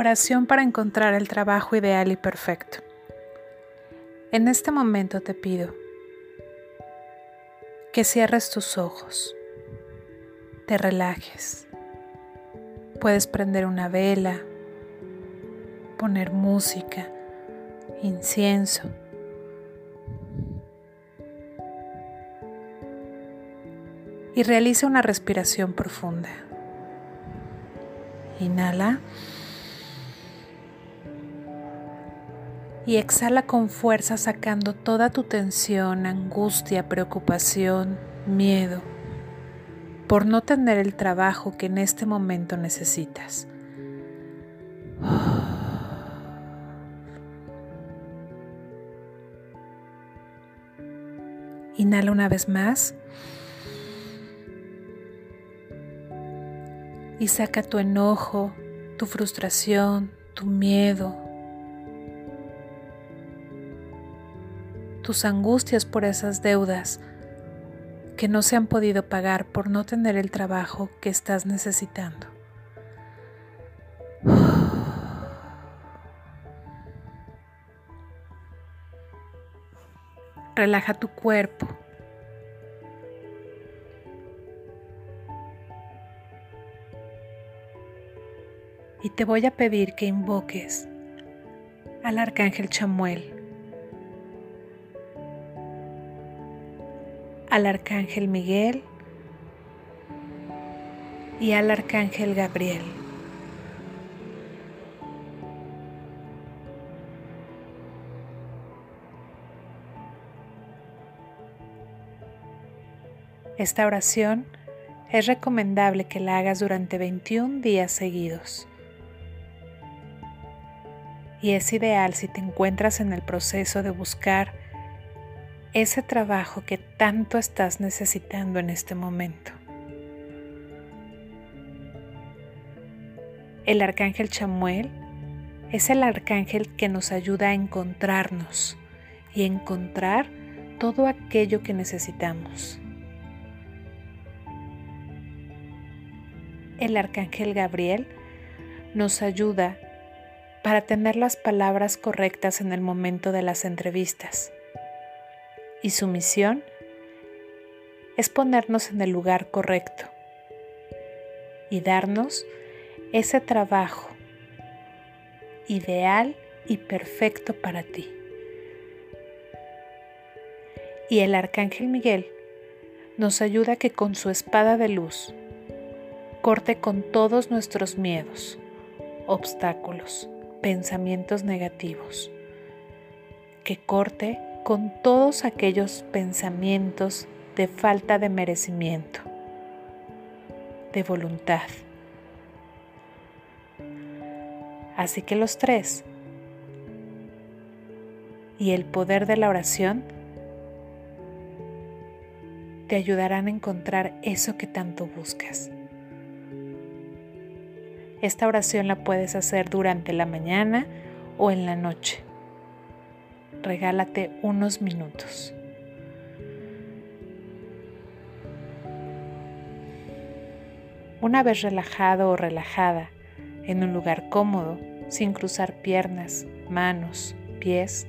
Oración para encontrar el trabajo ideal y perfecto. En este momento te pido que cierres tus ojos, te relajes. Puedes prender una vela, poner música, incienso. Y realiza una respiración profunda. Inhala. Y exhala con fuerza sacando toda tu tensión, angustia, preocupación, miedo por no tener el trabajo que en este momento necesitas. Inhala una vez más. Y saca tu enojo, tu frustración, tu miedo, tus angustias por esas deudas que no se han podido pagar por no tener el trabajo que estás necesitando. Relaja tu cuerpo. Y te voy a pedir que invoques al arcángel Chamuel al arcángel Miguel y al arcángel Gabriel. Esta oración es recomendable que la hagas durante 21 días seguidos. Y es ideal si te encuentras en el proceso de buscar ese trabajo que tanto estás necesitando en este momento. El arcángel Chamuel es el arcángel que nos ayuda a encontrarnos y encontrar todo aquello que necesitamos. El arcángel Gabriel nos ayuda para tener las palabras correctas en el momento de las entrevistas y su misión es ponernos en el lugar correcto y darnos ese trabajo ideal y perfecto para ti. Y el arcángel Miguel nos ayuda que con su espada de luz corte con todos nuestros miedos, obstáculos, pensamientos negativos, que corte con todos aquellos pensamientos de falta de merecimiento, de voluntad. Así que los tres y el poder de la oración te ayudarán a encontrar eso que tanto buscas. Esta oración la puedes hacer durante la mañana o en la noche regálate unos minutos. Una vez relajado o relajada, en un lugar cómodo, sin cruzar piernas, manos, pies,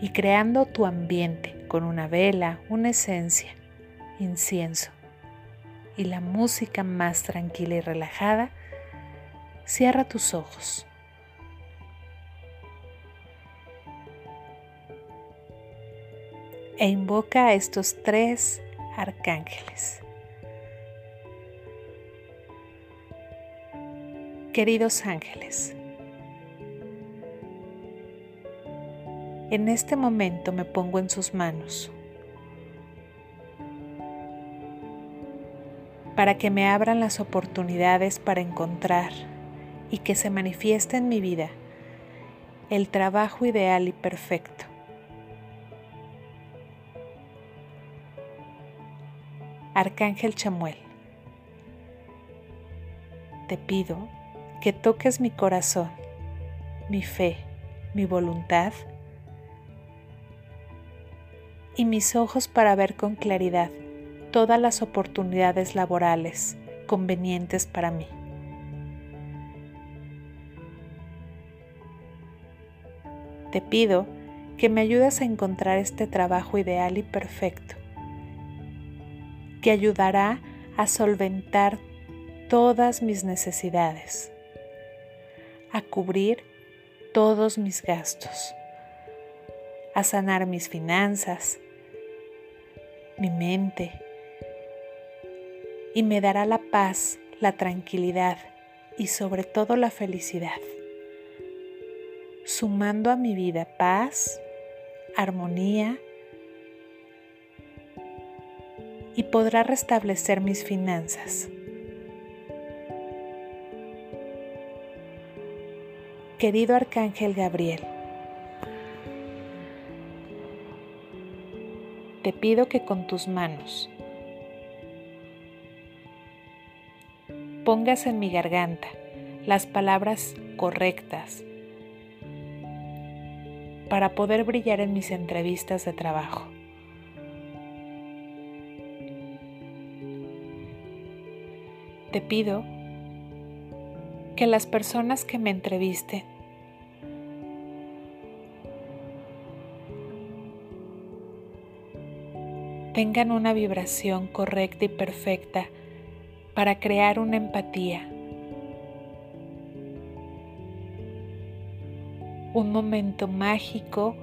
y creando tu ambiente con una vela, una esencia, incienso y la música más tranquila y relajada, cierra tus ojos. E invoca a estos tres arcángeles. Queridos ángeles, en este momento me pongo en sus manos para que me abran las oportunidades para encontrar y que se manifieste en mi vida el trabajo ideal y perfecto Arcángel Chamuel, te pido que toques mi corazón, mi fe, mi voluntad y mis ojos para ver con claridad todas las oportunidades laborales convenientes para mí. Te pido que me ayudes a encontrar este trabajo ideal y perfecto, que ayudará a solventar todas mis necesidades, a cubrir todos mis gastos, a sanar mis finanzas, mi mente, y me dará la paz, la tranquilidad y sobre todo la felicidad, sumando a mi vida paz, armonía y podrá restablecer mis finanzas. Querido Arcángel Gabriel, te pido que con tus manos pongas en mi garganta las palabras correctas para poder brillar en mis entrevistas de trabajo. Te pido que las personas que me entrevisten tengan una vibración correcta y perfecta para crear una empatía. Un momento mágico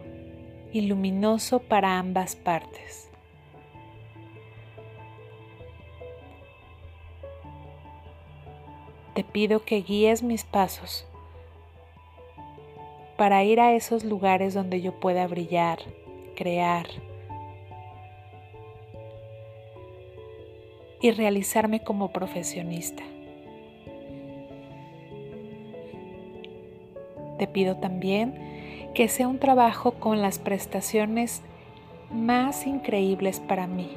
y luminoso para ambas partes. Te pido que guíes mis pasos para ir a esos lugares donde yo pueda brillar, crear, y realizarme como profesionista. Te pido también que sea un trabajo con las prestaciones más increíbles para mí.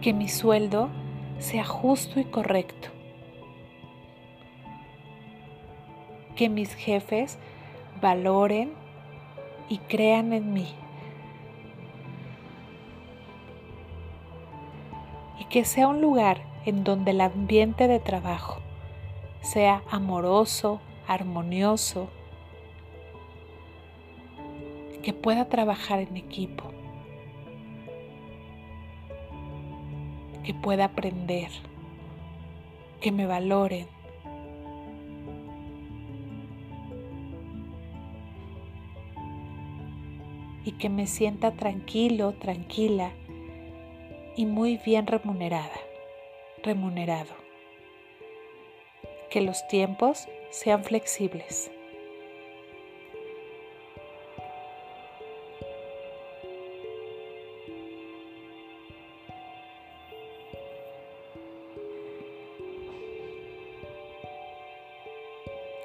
Que mi sueldo sea justo y correcto. Que mis jefes valoren y crean en mí. que sea un lugar en donde el ambiente de trabajo sea amoroso, armonioso, que pueda trabajar en equipo, que pueda aprender, que me valoren. Y que me sienta tranquilo, tranquila y muy bien remunerada, remunerado. Que los tiempos sean flexibles.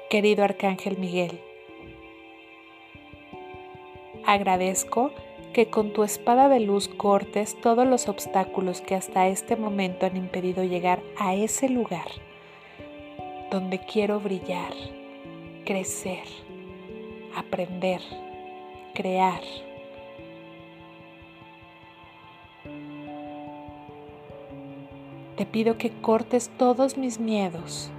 Querido Arcángel Miguel, agradezco que con tu espada de luz cortes todos los obstáculos que hasta este momento han impedido llegar a ese lugar donde quiero brillar, crecer, aprender, crear. Te pido que cortes todos mis miedos,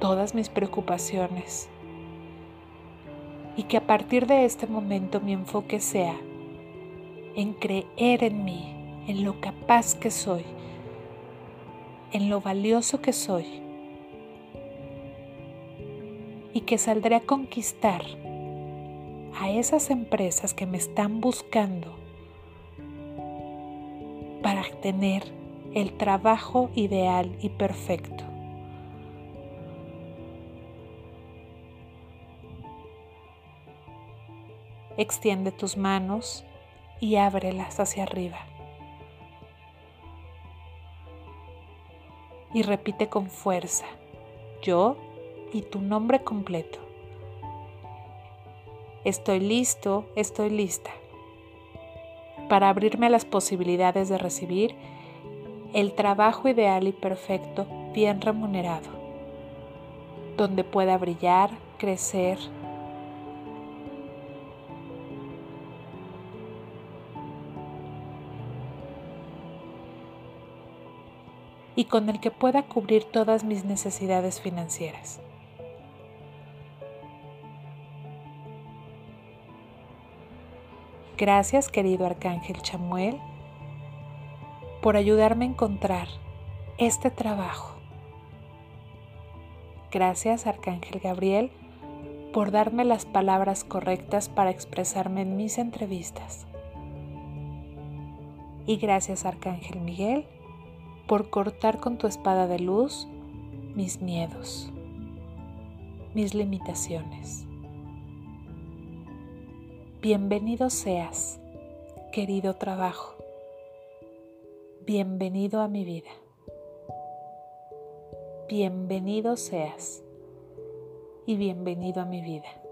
todas mis preocupaciones y que a partir de este momento mi enfoque sea en creer en mí, en lo capaz que soy, en lo valioso que soy y que saldré a conquistar a esas empresas que me están buscando para tener el trabajo ideal y perfecto. Extiende tus manos y ábrelas hacia arriba. Y repite con fuerza, yo y tu nombre completo. Estoy listo, estoy lista para abrirme a las posibilidades de recibir el trabajo ideal y perfecto bien remunerado, donde pueda brillar, crecer, y con el que pueda cubrir todas mis necesidades financieras. Gracias querido Arcángel Chamuel por ayudarme a encontrar este trabajo. Gracias Arcángel Gabriel por darme las palabras correctas para expresarme en mis entrevistas. Y gracias Arcángel Miguel por cortar con tu espada de luz mis miedos, mis limitaciones. Bienvenido seas, querido trabajo. Bienvenido a mi vida. Bienvenido seas y bienvenido a mi vida.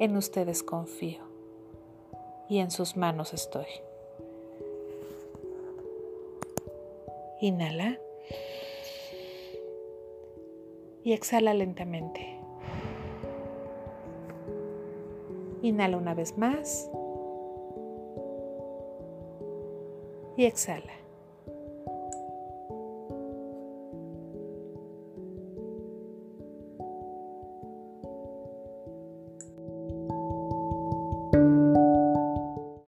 En ustedes confío y en sus manos estoy. Inhala y exhala lentamente. Inhala una vez más y exhala.